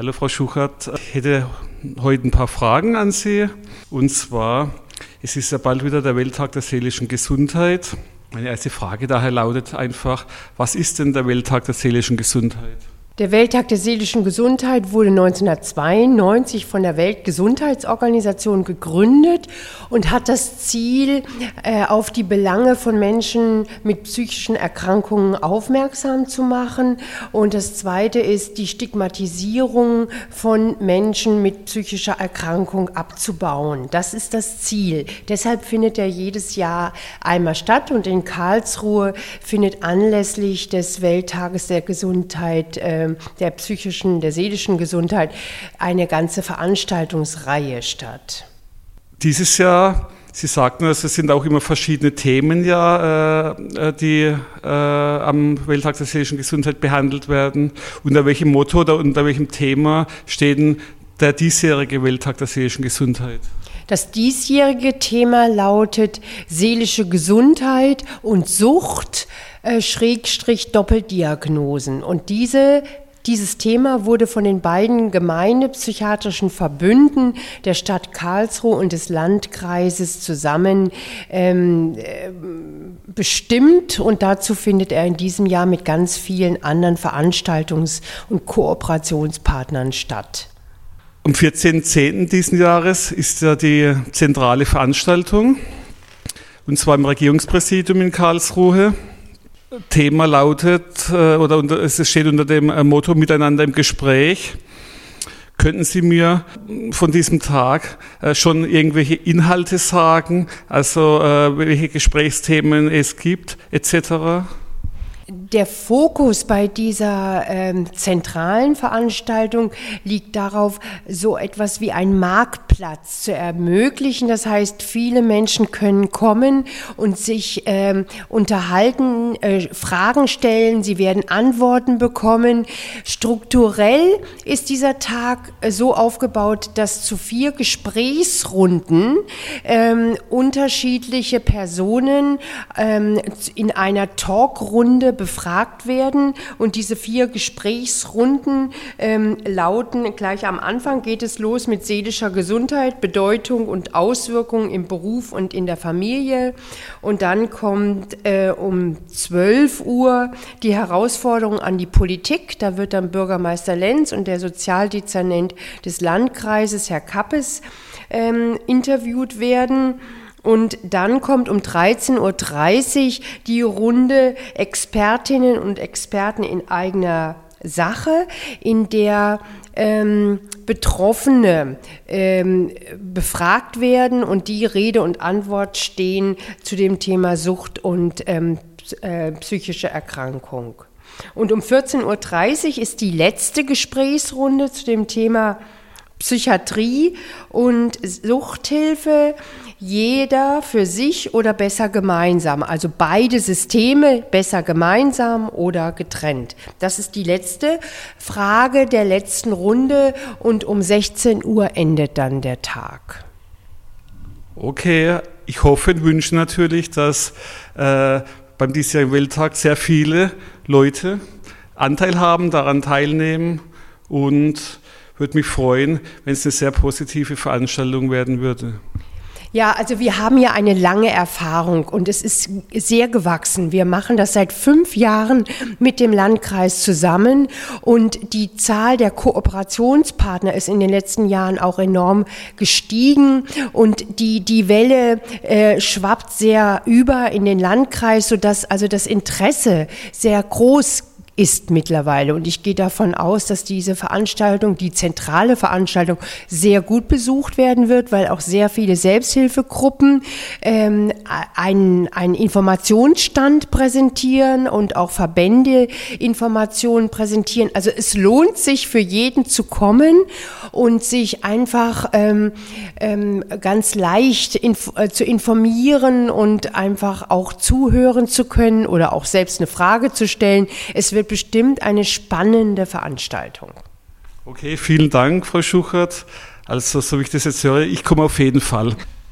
Hallo Frau Schuchert, ich hätte heute ein paar Fragen an Sie. Und zwar, es ist ja bald wieder der Welttag der seelischen Gesundheit. Meine erste Frage daher lautet einfach, was ist denn der Welttag der seelischen Gesundheit? Der Welttag der seelischen Gesundheit wurde 1992 von der Weltgesundheitsorganisation gegründet und hat das Ziel, äh, auf die Belange von Menschen mit psychischen Erkrankungen aufmerksam zu machen. Und das Zweite ist, die Stigmatisierung von Menschen mit psychischer Erkrankung abzubauen. Das ist das Ziel. Deshalb findet er jedes Jahr einmal statt und in Karlsruhe findet anlässlich des Welttages der Gesundheit äh, der psychischen, der seelischen Gesundheit eine ganze Veranstaltungsreihe statt. Dieses Jahr Sie sagten, es sind auch immer verschiedene Themen, ja, äh, äh, die äh, am Welttag der seelischen Gesundheit behandelt werden. Unter welchem Motto oder unter welchem Thema steht denn der diesjährige Welttag der seelischen Gesundheit? Das diesjährige Thema lautet seelische Gesundheit und Sucht, äh, Schrägstrich Doppeldiagnosen. Und diese dieses Thema wurde von den beiden gemeindepsychiatrischen Verbünden der Stadt Karlsruhe und des Landkreises zusammen ähm, äh, bestimmt und dazu findet er in diesem Jahr mit ganz vielen anderen Veranstaltungs- und Kooperationspartnern statt. Am 14.10. diesen Jahres ist ja die zentrale Veranstaltung und zwar im Regierungspräsidium in Karlsruhe. Thema lautet, äh, oder es steht unter dem äh, Motto Miteinander im Gespräch. Könnten Sie mir von diesem Tag äh, schon irgendwelche Inhalte sagen, also welche Gesprächsthemen es gibt, etc.? Der Fokus bei dieser ähm, zentralen Veranstaltung liegt darauf, so etwas wie einen Marktplatz zu ermöglichen. Das heißt, viele Menschen können kommen und sich ähm, unterhalten, äh, Fragen stellen, sie werden Antworten bekommen. Strukturell ist dieser Tag so aufgebaut, dass zu vier Gesprächsrunden ähm, unterschiedliche Personen ähm, in einer Talkrunde befragt werden. Und diese vier Gesprächsrunden ähm, lauten, gleich am Anfang geht es los mit seelischer Gesundheit, Bedeutung und Auswirkungen im Beruf und in der Familie. Und dann kommt äh, um 12 Uhr die Herausforderung an die Politik. Da wird dann Bürgermeister Lenz und der Sozialdezernent des Landkreises, Herr Kappes, ähm, interviewt werden. Und dann kommt um 13.30 Uhr die Runde Expertinnen und Experten in eigener Sache, in der ähm, Betroffene ähm, befragt werden und die Rede und Antwort stehen zu dem Thema Sucht und ähm, äh, psychische Erkrankung. Und um 14.30 Uhr ist die letzte Gesprächsrunde zu dem Thema Psychiatrie und Suchthilfe jeder für sich oder besser gemeinsam. Also beide Systeme besser gemeinsam oder getrennt. Das ist die letzte Frage der letzten Runde und um 16 Uhr endet dann der Tag. Okay, ich hoffe und wünsche natürlich, dass äh, beim diesjährigen Welttag sehr viele Leute Anteil haben, daran teilnehmen und würde mich freuen, wenn es eine sehr positive Veranstaltung werden würde. Ja, also wir haben ja eine lange Erfahrung und es ist sehr gewachsen. Wir machen das seit fünf Jahren mit dem Landkreis zusammen und die Zahl der Kooperationspartner ist in den letzten Jahren auch enorm gestiegen und die, die Welle äh, schwappt sehr über in den Landkreis, sodass also das Interesse sehr groß ist mittlerweile. Und ich gehe davon aus, dass diese Veranstaltung, die zentrale Veranstaltung, sehr gut besucht werden wird, weil auch sehr viele Selbsthilfegruppen ähm, einen, einen Informationsstand präsentieren und auch Verbände Informationen präsentieren. Also es lohnt sich für jeden zu kommen und sich einfach ähm, ähm, ganz leicht inf äh, zu informieren und einfach auch zuhören zu können oder auch selbst eine Frage zu stellen. Es wird bestimmt eine spannende Veranstaltung. Okay, vielen Dank, Frau Schuchert. Also, so wie ich das jetzt höre, ich komme auf jeden Fall.